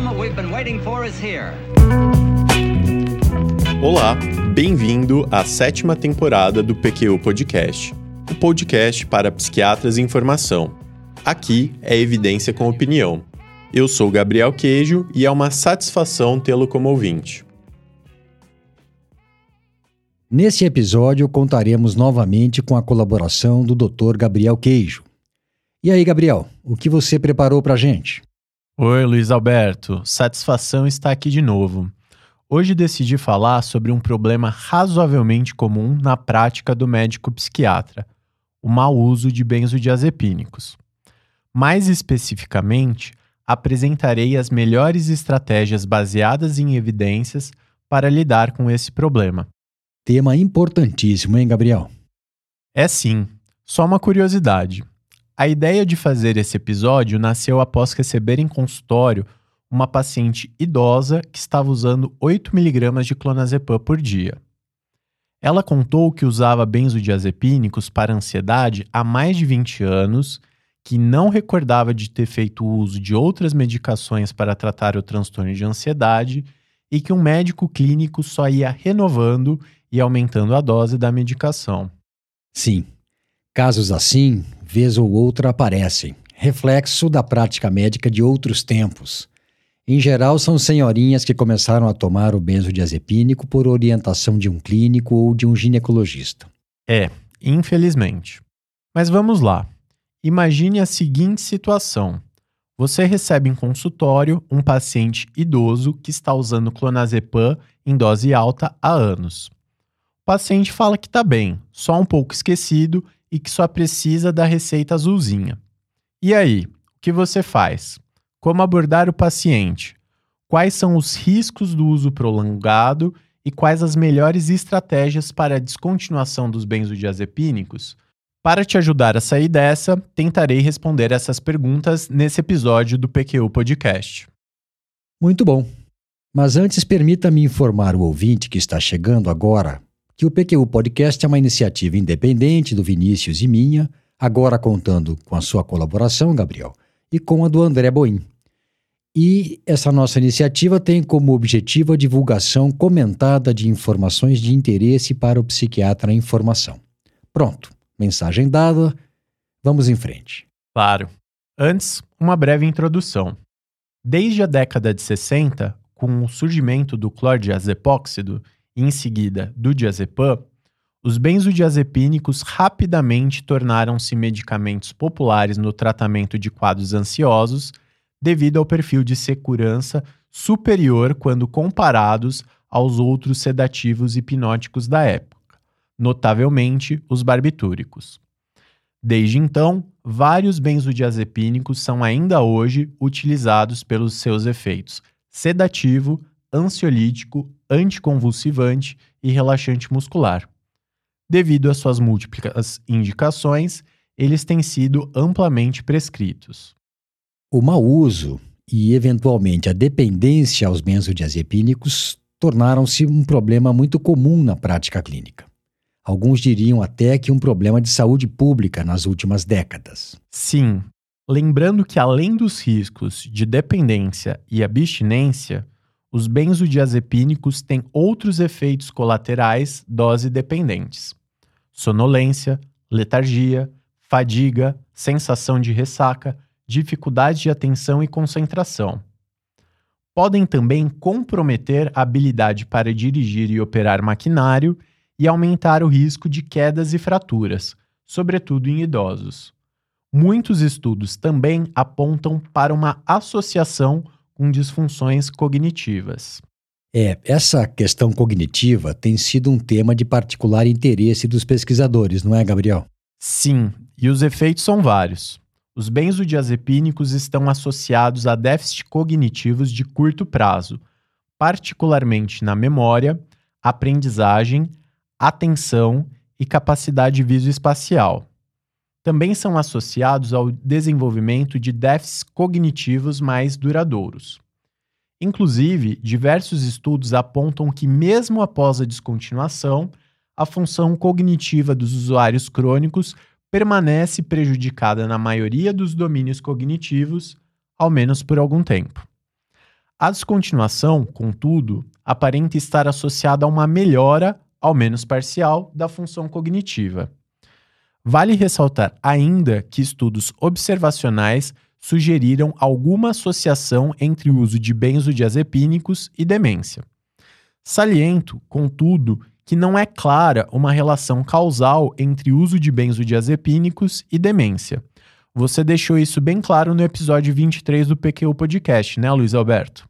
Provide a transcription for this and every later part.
moment we've been waiting for is here. Olá, bem-vindo à sétima temporada do PQU Podcast, o podcast para psiquiatras em formação. Aqui é evidência com opinião. Eu sou Gabriel Queijo e é uma satisfação tê-lo como ouvinte. Nesse episódio, contaremos novamente com a colaboração do Dr. Gabriel Queijo. E aí, Gabriel, o que você preparou para a gente? Oi, Luiz Alberto. Satisfação estar aqui de novo. Hoje decidi falar sobre um problema razoavelmente comum na prática do médico psiquiatra: o mau uso de benzodiazepínicos. Mais especificamente, apresentarei as melhores estratégias baseadas em evidências para lidar com esse problema. Tema importantíssimo, hein, Gabriel? É sim. Só uma curiosidade. A ideia de fazer esse episódio nasceu após receber em consultório uma paciente idosa que estava usando 8mg de clonazepam por dia. Ela contou que usava benzodiazepínicos para ansiedade há mais de 20 anos, que não recordava de ter feito uso de outras medicações para tratar o transtorno de ansiedade e que um médico clínico só ia renovando e aumentando a dose da medicação. Sim, casos assim vez ou outra aparecem, reflexo da prática médica de outros tempos. Em geral, são senhorinhas que começaram a tomar o benzodiazepínico por orientação de um clínico ou de um ginecologista. É, infelizmente. Mas vamos lá. Imagine a seguinte situação. Você recebe em consultório um paciente idoso que está usando clonazepam em dose alta há anos. O paciente fala que está bem, só um pouco esquecido e que só precisa da receita azulzinha. E aí, o que você faz? Como abordar o paciente? Quais são os riscos do uso prolongado e quais as melhores estratégias para a descontinuação dos benzodiazepínicos? Para te ajudar a sair dessa, tentarei responder essas perguntas nesse episódio do PQU Podcast. Muito bom. Mas antes, permita-me informar o ouvinte que está chegando agora que o PQU Podcast é uma iniciativa independente do Vinícius e minha, agora contando com a sua colaboração, Gabriel, e com a do André Boim. E essa nossa iniciativa tem como objetivo a divulgação comentada de informações de interesse para o psiquiatra em formação. Pronto, mensagem dada, vamos em frente. Claro. Antes, uma breve introdução. Desde a década de 60, com o surgimento do clordiazepóxido, e em seguida do diazepam, os benzodiazepínicos rapidamente tornaram-se medicamentos populares no tratamento de quadros ansiosos, devido ao perfil de segurança superior quando comparados aos outros sedativos hipnóticos da época, notavelmente os barbitúricos. Desde então, vários benzodiazepínicos são ainda hoje utilizados pelos seus efeitos sedativo, ansiolítico, anticonvulsivante e relaxante muscular. Devido às suas múltiplas indicações, eles têm sido amplamente prescritos. O mau uso e, eventualmente, a dependência aos benzodiazepínicos tornaram-se um problema muito comum na prática clínica. Alguns diriam até que um problema de saúde pública nas últimas décadas. Sim, lembrando que além dos riscos de dependência e abstinência, os benzodiazepínicos têm outros efeitos colaterais dose dependentes: sonolência, letargia, fadiga, sensação de ressaca, dificuldade de atenção e concentração. Podem também comprometer a habilidade para dirigir e operar maquinário e aumentar o risco de quedas e fraturas, sobretudo em idosos. Muitos estudos também apontam para uma associação com disfunções cognitivas. É, essa questão cognitiva tem sido um tema de particular interesse dos pesquisadores, não é, Gabriel? Sim, e os efeitos são vários. Os benzodiazepínicos estão associados a déficits cognitivos de curto prazo, particularmente na memória, aprendizagem, atenção e capacidade visoespacial também são associados ao desenvolvimento de déficits cognitivos mais duradouros. Inclusive, diversos estudos apontam que, mesmo após a descontinuação, a função cognitiva dos usuários crônicos permanece prejudicada na maioria dos domínios cognitivos, ao menos por algum tempo. A descontinuação, contudo, aparenta estar associada a uma melhora, ao menos parcial, da função cognitiva. Vale ressaltar ainda que estudos observacionais sugeriram alguma associação entre o uso de benzodiazepínicos e demência. Saliento, contudo, que não é clara uma relação causal entre o uso de benzodiazepínicos e demência. Você deixou isso bem claro no episódio 23 do PQ Podcast, né, Luiz Alberto?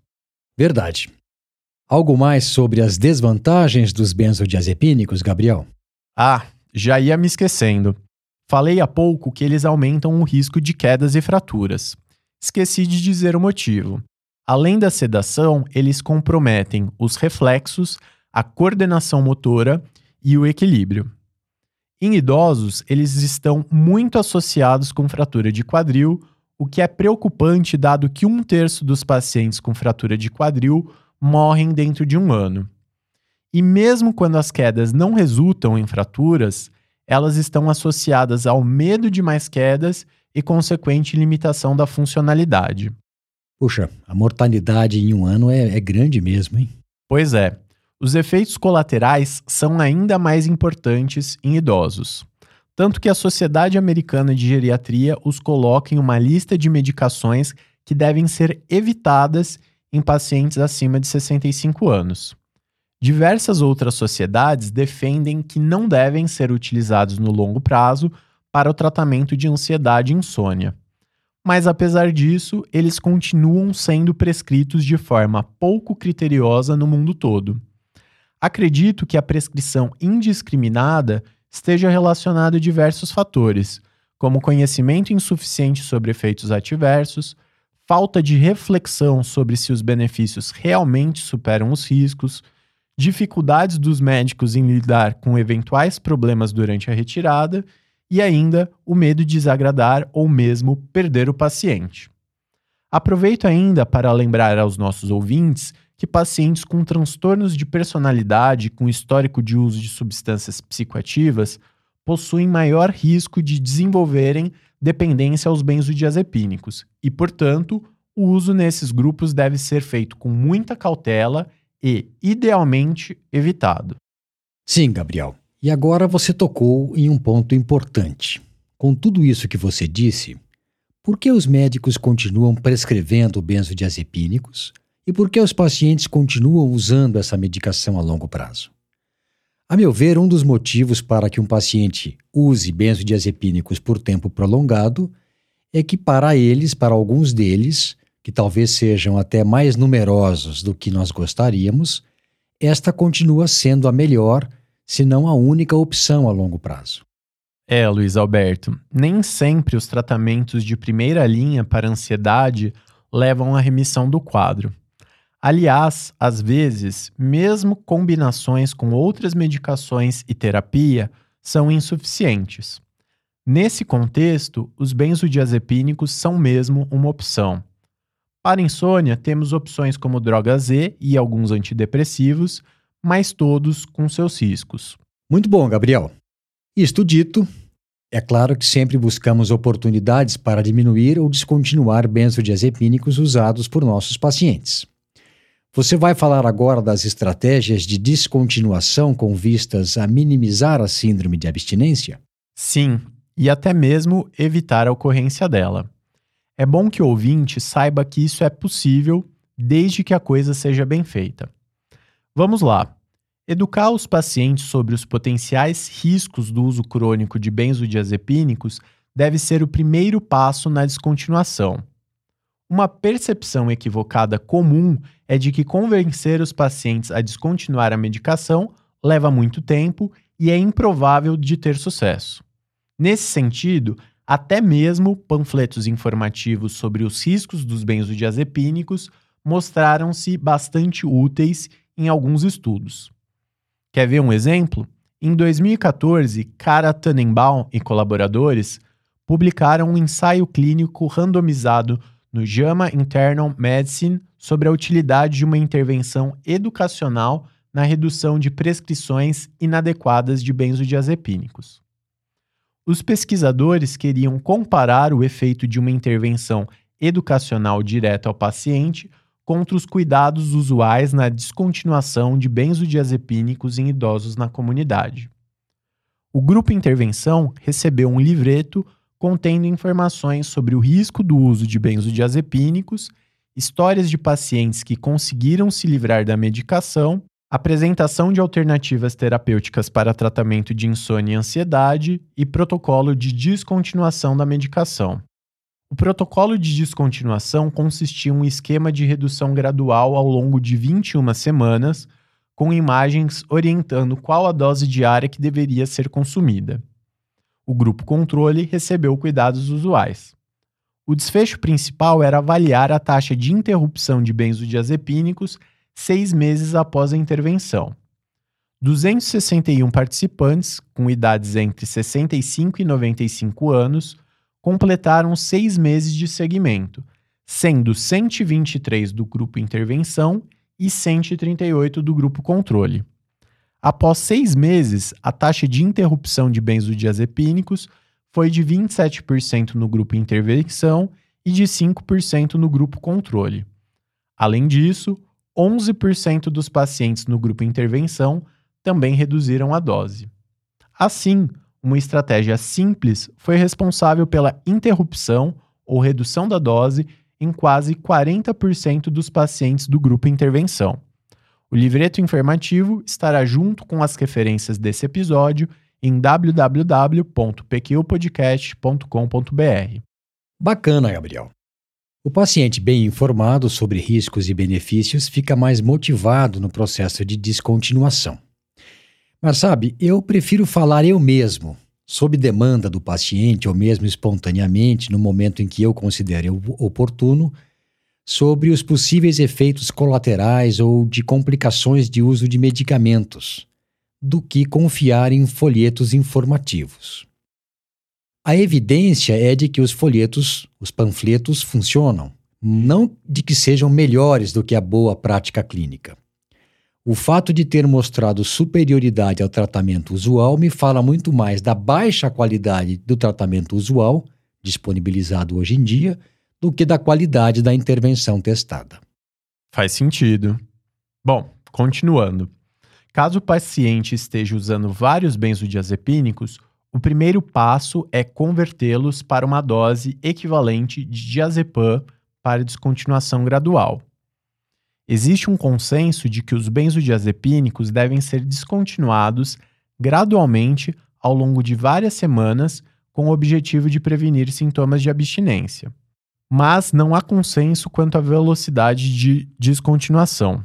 Verdade. Algo mais sobre as desvantagens dos benzodiazepínicos, Gabriel? Ah, já ia me esquecendo. Falei há pouco que eles aumentam o risco de quedas e fraturas. Esqueci de dizer o motivo. Além da sedação, eles comprometem os reflexos, a coordenação motora e o equilíbrio. Em idosos, eles estão muito associados com fratura de quadril, o que é preocupante dado que um terço dos pacientes com fratura de quadril morrem dentro de um ano. E mesmo quando as quedas não resultam em fraturas, elas estão associadas ao medo de mais quedas e consequente limitação da funcionalidade. Puxa, a mortalidade em um ano é, é grande mesmo, hein? Pois é. Os efeitos colaterais são ainda mais importantes em idosos. Tanto que a Sociedade Americana de Geriatria os coloca em uma lista de medicações que devem ser evitadas em pacientes acima de 65 anos. Diversas outras sociedades defendem que não devem ser utilizados no longo prazo para o tratamento de ansiedade e insônia. Mas apesar disso, eles continuam sendo prescritos de forma pouco criteriosa no mundo todo. Acredito que a prescrição indiscriminada esteja relacionada a diversos fatores, como conhecimento insuficiente sobre efeitos adversos, falta de reflexão sobre se os benefícios realmente superam os riscos, dificuldades dos médicos em lidar com eventuais problemas durante a retirada e ainda o medo de desagradar ou mesmo perder o paciente. Aproveito ainda para lembrar aos nossos ouvintes que pacientes com transtornos de personalidade com histórico de uso de substâncias psicoativas possuem maior risco de desenvolverem dependência aos benzodiazepínicos e, portanto, o uso nesses grupos deve ser feito com muita cautela e, idealmente, evitado. Sim, Gabriel. E agora você tocou em um ponto importante. Com tudo isso que você disse, por que os médicos continuam prescrevendo benzodiazepínicos e por que os pacientes continuam usando essa medicação a longo prazo? A meu ver, um dos motivos para que um paciente use benzodiazepínicos por tempo prolongado é que, para eles, para alguns deles, que talvez sejam até mais numerosos do que nós gostaríamos, esta continua sendo a melhor, se não a única opção a longo prazo. É, Luiz Alberto, nem sempre os tratamentos de primeira linha para ansiedade levam à remissão do quadro. Aliás, às vezes, mesmo combinações com outras medicações e terapia são insuficientes. Nesse contexto, os benzodiazepínicos são mesmo uma opção. Para insônia, temos opções como droga Z e alguns antidepressivos, mas todos com seus riscos. Muito bom, Gabriel. Isto dito, é claro que sempre buscamos oportunidades para diminuir ou descontinuar benzodiazepínicos usados por nossos pacientes. Você vai falar agora das estratégias de descontinuação com vistas a minimizar a síndrome de abstinência? Sim, e até mesmo evitar a ocorrência dela. É bom que o ouvinte saiba que isso é possível desde que a coisa seja bem feita. Vamos lá. Educar os pacientes sobre os potenciais riscos do uso crônico de benzodiazepínicos deve ser o primeiro passo na descontinuação. Uma percepção equivocada comum é de que convencer os pacientes a descontinuar a medicação leva muito tempo e é improvável de ter sucesso. Nesse sentido, até mesmo panfletos informativos sobre os riscos dos benzodiazepínicos mostraram-se bastante úteis em alguns estudos. Quer ver um exemplo? Em 2014, Cara Tannenbaum e colaboradores publicaram um ensaio clínico randomizado no JAMA Internal Medicine sobre a utilidade de uma intervenção educacional na redução de prescrições inadequadas de benzodiazepínicos. Os pesquisadores queriam comparar o efeito de uma intervenção educacional direta ao paciente contra os cuidados usuais na descontinuação de benzodiazepínicos em idosos na comunidade. O grupo intervenção recebeu um livreto contendo informações sobre o risco do uso de benzodiazepínicos, histórias de pacientes que conseguiram se livrar da medicação, apresentação de alternativas terapêuticas para tratamento de insônia e ansiedade e protocolo de descontinuação da medicação. O protocolo de descontinuação consistia em um esquema de redução gradual ao longo de 21 semanas, com imagens orientando qual a dose diária que deveria ser consumida. O grupo controle recebeu cuidados usuais. O desfecho principal era avaliar a taxa de interrupção de benzodiazepínicos seis meses após a intervenção. 261 participantes, com idades entre 65 e 95 anos, completaram seis meses de segmento, sendo 123 do grupo intervenção e 138 do grupo controle. Após seis meses, a taxa de interrupção de benzodiazepínicos foi de 27% no grupo intervenção e de 5% no grupo controle. Além disso, 11% dos pacientes no grupo intervenção também reduziram a dose. Assim, uma estratégia simples foi responsável pela interrupção ou redução da dose em quase 40% dos pacientes do grupo intervenção. O livreto informativo estará junto com as referências desse episódio em www.pqpodcast.com.br. Bacana, Gabriel. O paciente bem informado sobre riscos e benefícios fica mais motivado no processo de descontinuação. Mas sabe, eu prefiro falar eu mesmo, sob demanda do paciente ou mesmo espontaneamente, no momento em que eu considere oportuno, sobre os possíveis efeitos colaterais ou de complicações de uso de medicamentos, do que confiar em folhetos informativos. A evidência é de que os folhetos, os panfletos, funcionam, não de que sejam melhores do que a boa prática clínica. O fato de ter mostrado superioridade ao tratamento usual me fala muito mais da baixa qualidade do tratamento usual, disponibilizado hoje em dia, do que da qualidade da intervenção testada. Faz sentido. Bom, continuando. Caso o paciente esteja usando vários benzodiazepínicos, o primeiro passo é convertê-los para uma dose equivalente de diazepam para descontinuação gradual. Existe um consenso de que os benzodiazepínicos devem ser descontinuados gradualmente ao longo de várias semanas com o objetivo de prevenir sintomas de abstinência. Mas não há consenso quanto à velocidade de descontinuação.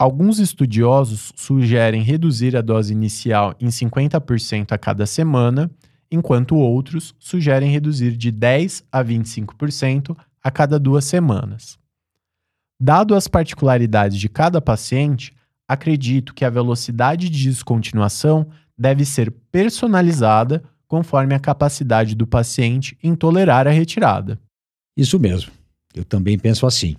Alguns estudiosos sugerem reduzir a dose inicial em 50% a cada semana, enquanto outros sugerem reduzir de 10 a 25% a cada duas semanas. Dado as particularidades de cada paciente, acredito que a velocidade de descontinuação deve ser personalizada conforme a capacidade do paciente em tolerar a retirada. Isso mesmo. Eu também penso assim.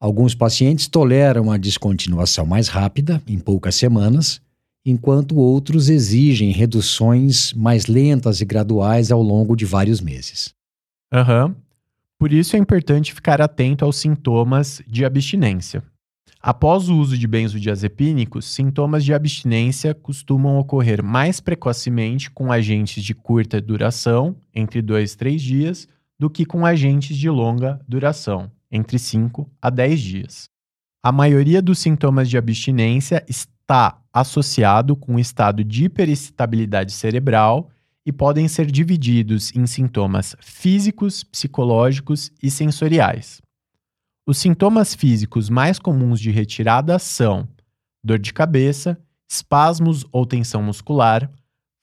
Alguns pacientes toleram a descontinuação mais rápida, em poucas semanas, enquanto outros exigem reduções mais lentas e graduais ao longo de vários meses. Aham. Uhum. Por isso é importante ficar atento aos sintomas de abstinência. Após o uso de benzodiazepínicos, sintomas de abstinência costumam ocorrer mais precocemente com agentes de curta duração, entre 2 e 3 dias, do que com agentes de longa duração, entre 5 a 10 dias. A maioria dos sintomas de abstinência está associado com o estado de hiperexcitabilidade cerebral e podem ser divididos em sintomas físicos, psicológicos e sensoriais. Os sintomas físicos mais comuns de retirada são dor de cabeça, espasmos ou tensão muscular,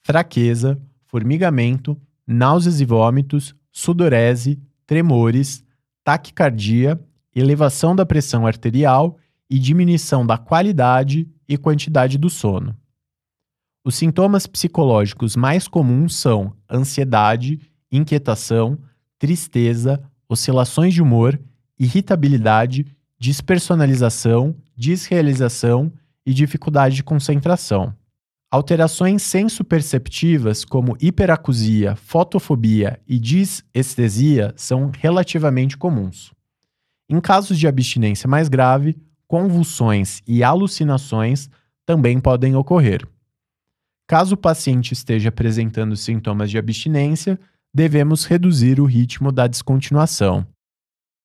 fraqueza, formigamento, náuseas e vômitos, sudorese, tremores, taquicardia, elevação da pressão arterial e diminuição da qualidade e quantidade do sono. Os sintomas psicológicos mais comuns são ansiedade, inquietação, tristeza, oscilações de humor, irritabilidade, despersonalização, desrealização e dificuldade de concentração. Alterações sensoperceptivas como hiperacusia, fotofobia e disestesia são relativamente comuns. Em casos de abstinência mais grave, convulsões e alucinações também podem ocorrer. Caso o paciente esteja apresentando sintomas de abstinência, devemos reduzir o ritmo da descontinuação.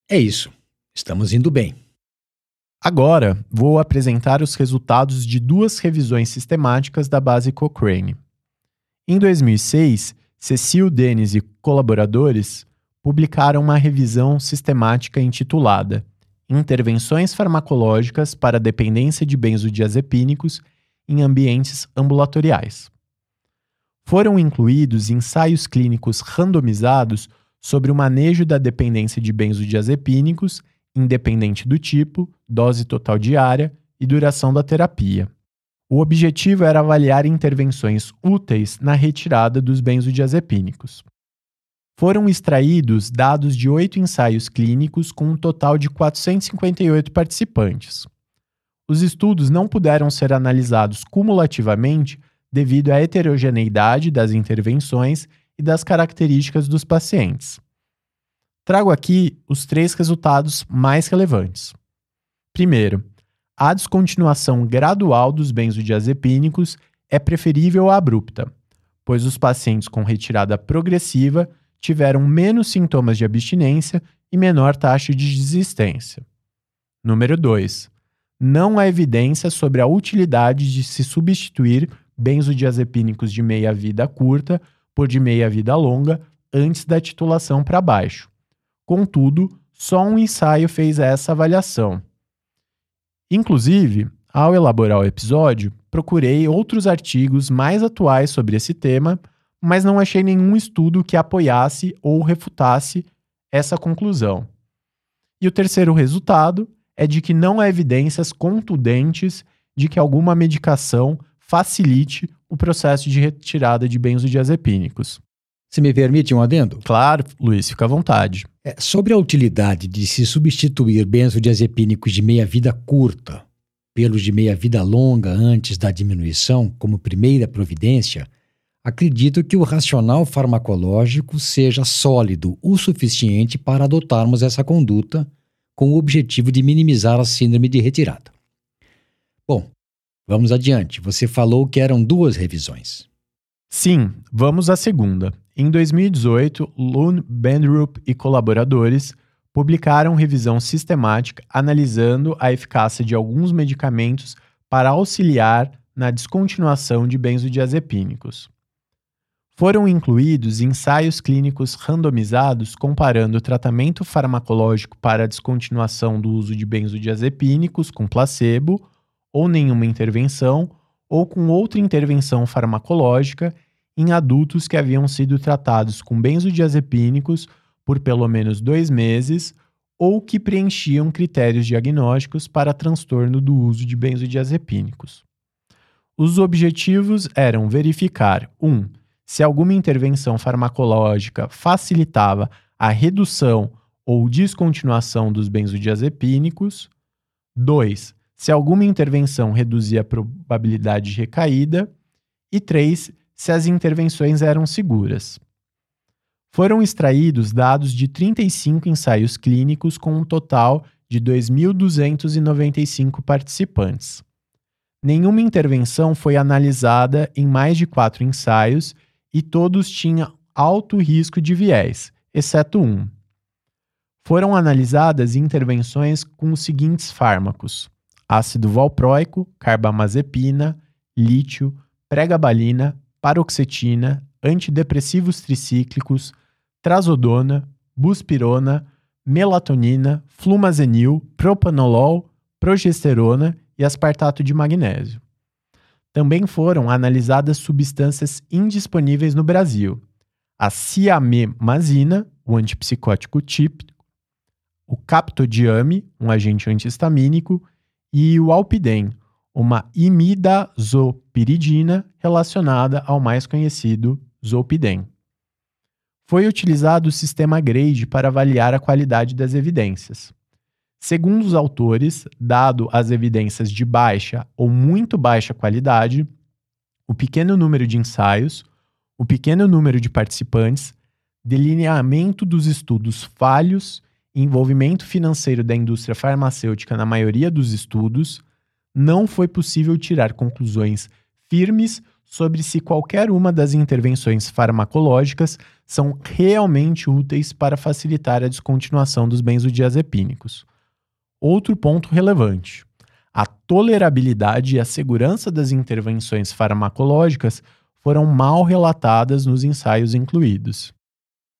É isso. Estamos indo bem. Agora, vou apresentar os resultados de duas revisões sistemáticas da base Cochrane. Em 2006, Cecil Dennis e colaboradores publicaram uma revisão sistemática intitulada Intervenções farmacológicas para dependência de benzodiazepínicos em ambientes ambulatoriais. Foram incluídos ensaios clínicos randomizados sobre o manejo da dependência de benzodiazepínicos, independente do tipo, dose total diária e duração da terapia. O objetivo era avaliar intervenções úteis na retirada dos benzodiazepínicos. Foram extraídos dados de oito ensaios clínicos com um total de 458 participantes. Os estudos não puderam ser analisados cumulativamente devido à heterogeneidade das intervenções e das características dos pacientes. Trago aqui os três resultados mais relevantes. Primeiro, a descontinuação gradual dos benzodiazepínicos é preferível à abrupta, pois os pacientes com retirada progressiva tiveram menos sintomas de abstinência e menor taxa de desistência. Número 2. Não há evidência sobre a utilidade de se substituir benzodiazepínicos de meia-vida curta por de meia-vida longa antes da titulação para baixo. Contudo, só um ensaio fez essa avaliação. Inclusive, ao elaborar o episódio, procurei outros artigos mais atuais sobre esse tema mas não achei nenhum estudo que apoiasse ou refutasse essa conclusão. E o terceiro resultado é de que não há evidências contundentes de que alguma medicação facilite o processo de retirada de benzodiazepínicos. Se me permite um adendo? Claro, Luiz, fica à vontade. É, sobre a utilidade de se substituir benzodiazepínicos de meia-vida curta pelos de meia-vida longa antes da diminuição, como primeira providência, acredito que o racional farmacológico seja sólido o suficiente para adotarmos essa conduta com o objetivo de minimizar a síndrome de retirada. Bom, vamos adiante. Você falou que eram duas revisões. Sim, vamos à segunda. Em 2018, Lune Bendrup e colaboradores publicaram revisão sistemática analisando a eficácia de alguns medicamentos para auxiliar na descontinuação de benzodiazepínicos. Foram incluídos ensaios clínicos randomizados comparando o tratamento farmacológico para a descontinuação do uso de benzodiazepínicos com placebo ou nenhuma intervenção ou com outra intervenção farmacológica em adultos que haviam sido tratados com benzodiazepínicos por pelo menos dois meses ou que preenchiam critérios diagnósticos para transtorno do uso de benzodiazepínicos. Os objetivos eram verificar 1. Um, se alguma intervenção farmacológica facilitava a redução ou descontinuação dos benzodiazepínicos. 2. Se alguma intervenção reduzia a probabilidade de recaída. E 3. Se as intervenções eram seguras. Foram extraídos dados de 35 ensaios clínicos com um total de 2.295 participantes. Nenhuma intervenção foi analisada em mais de quatro ensaios e todos tinham alto risco de viés, exceto um. Foram analisadas intervenções com os seguintes fármacos: ácido valproico, carbamazepina, lítio, pregabalina, paroxetina, antidepressivos tricíclicos, trazodona, buspirona, melatonina, flumazenil, propanolol, progesterona e aspartato de magnésio. Também foram analisadas substâncias indisponíveis no Brasil: a ciamemazina, o antipsicótico típico, o captodiame, um agente antihistamínico, e o alpidem, uma imidazopiridina relacionada ao mais conhecido zolpidem. Foi utilizado o sistema GRADE para avaliar a qualidade das evidências. Segundo os autores, dado as evidências de baixa ou muito baixa qualidade, o pequeno número de ensaios, o pequeno número de participantes, delineamento dos estudos falhos envolvimento financeiro da indústria farmacêutica na maioria dos estudos, não foi possível tirar conclusões firmes sobre se qualquer uma das intervenções farmacológicas são realmente úteis para facilitar a descontinuação dos benzodiazepínicos. Outro ponto relevante: a tolerabilidade e a segurança das intervenções farmacológicas foram mal relatadas nos ensaios incluídos.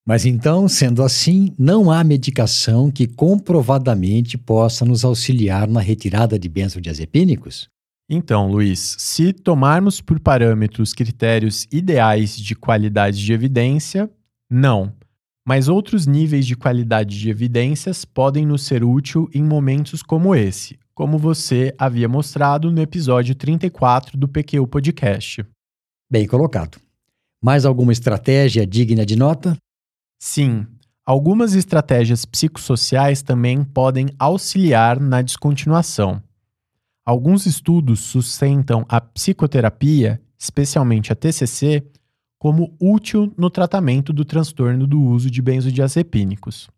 Mas então, sendo assim, não há medicação que comprovadamente possa nos auxiliar na retirada de benzodiazepínicos? Então, Luiz, se tomarmos por parâmetros critérios ideais de qualidade de evidência, não. Mas outros níveis de qualidade de evidências podem nos ser útil em momentos como esse, como você havia mostrado no episódio 34 do PQ Podcast. Bem colocado. Mais alguma estratégia digna de nota? Sim, algumas estratégias psicossociais também podem auxiliar na descontinuação. Alguns estudos sustentam a psicoterapia, especialmente a TCC, como útil no tratamento do transtorno do uso de benzodiazepínicos.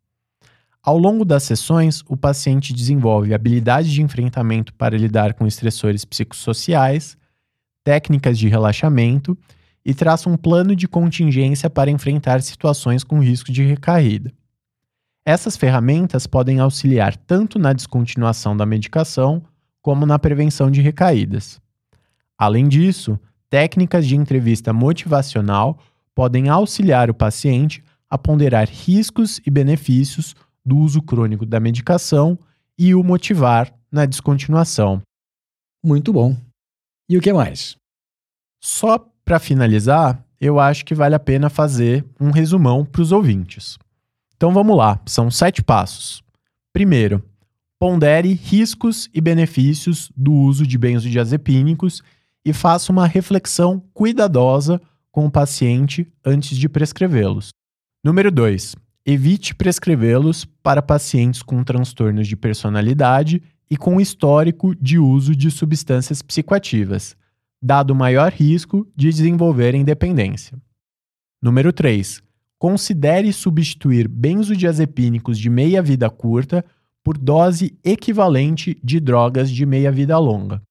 Ao longo das sessões, o paciente desenvolve habilidades de enfrentamento para lidar com estressores psicossociais, técnicas de relaxamento e traça um plano de contingência para enfrentar situações com risco de recaída. Essas ferramentas podem auxiliar tanto na descontinuação da medicação como na prevenção de recaídas. Além disso, técnicas de entrevista motivacional podem auxiliar o paciente a ponderar riscos e benefícios do uso crônico da medicação e o motivar na descontinuação. Muito bom. E o que mais? Só para finalizar, eu acho que vale a pena fazer um resumão para os ouvintes. Então vamos lá, são sete passos. Primeiro, pondere riscos e benefícios do uso de benzodiazepínicos e faça uma reflexão cuidadosa com o paciente antes de prescrevê-los. Número 2. Evite prescrevê-los para pacientes com transtornos de personalidade e com histórico de uso de substâncias psicoativas, dado maior risco de desenvolverem dependência. Número 3. Considere substituir benzodiazepínicos de meia-vida curta por dose equivalente de drogas de meia-vida longa.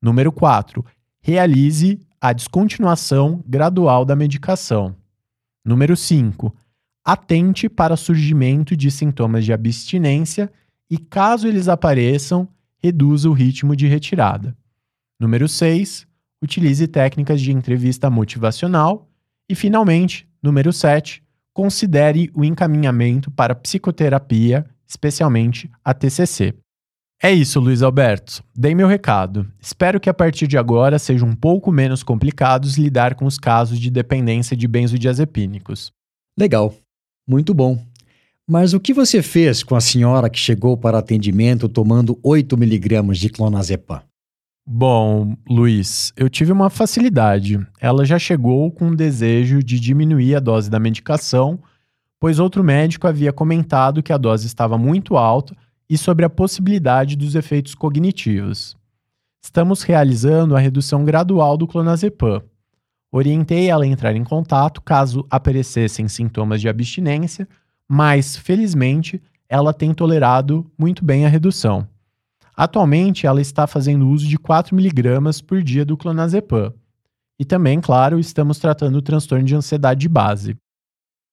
Número 4. Realize a descontinuação gradual da medicação. Número 5. Atente para surgimento de sintomas de abstinência e, caso eles apareçam, reduza o ritmo de retirada. Número 6. Utilize técnicas de entrevista motivacional. E, finalmente, número 7. Considere o encaminhamento para psicoterapia, especialmente a TCC. É isso, Luiz Alberto. Dei meu recado. Espero que a partir de agora seja um pouco menos complicados lidar com os casos de dependência de benzodiazepínicos. Legal. Muito bom. Mas o que você fez com a senhora que chegou para atendimento tomando 8 miligramas de clonazepam? Bom, Luiz, eu tive uma facilidade. Ela já chegou com o desejo de diminuir a dose da medicação, pois outro médico havia comentado que a dose estava muito alta e sobre a possibilidade dos efeitos cognitivos. Estamos realizando a redução gradual do clonazepam. Orientei ela a entrar em contato caso aparecessem sintomas de abstinência, mas, felizmente, ela tem tolerado muito bem a redução. Atualmente, ela está fazendo uso de 4mg por dia do clonazepam. E também, claro, estamos tratando o transtorno de ansiedade base.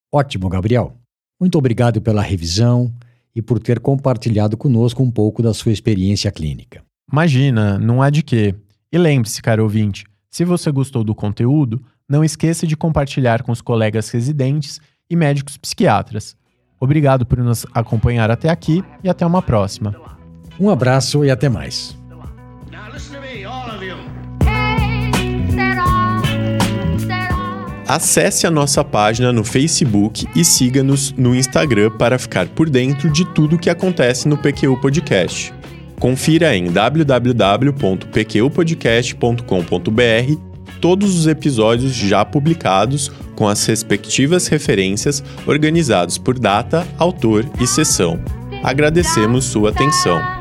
Ótimo, Gabriel. Muito obrigado pela revisão e por ter compartilhado conosco um pouco da sua experiência clínica. Imagina, não há de quê. E lembre-se, caro ouvinte, se você gostou do conteúdo, não esqueça de compartilhar com os colegas residentes e médicos psiquiatras. Obrigado por nos acompanhar até aqui e até uma próxima. Um abraço e até mais. Acesse a nossa página no Facebook e siga-nos no Instagram para ficar por dentro de tudo o que acontece no PQU Podcast. Confira em www.pqpodcast.com.br todos os episódios já publicados com as respectivas referências organizados por data, autor e sessão. Agradecemos sua atenção.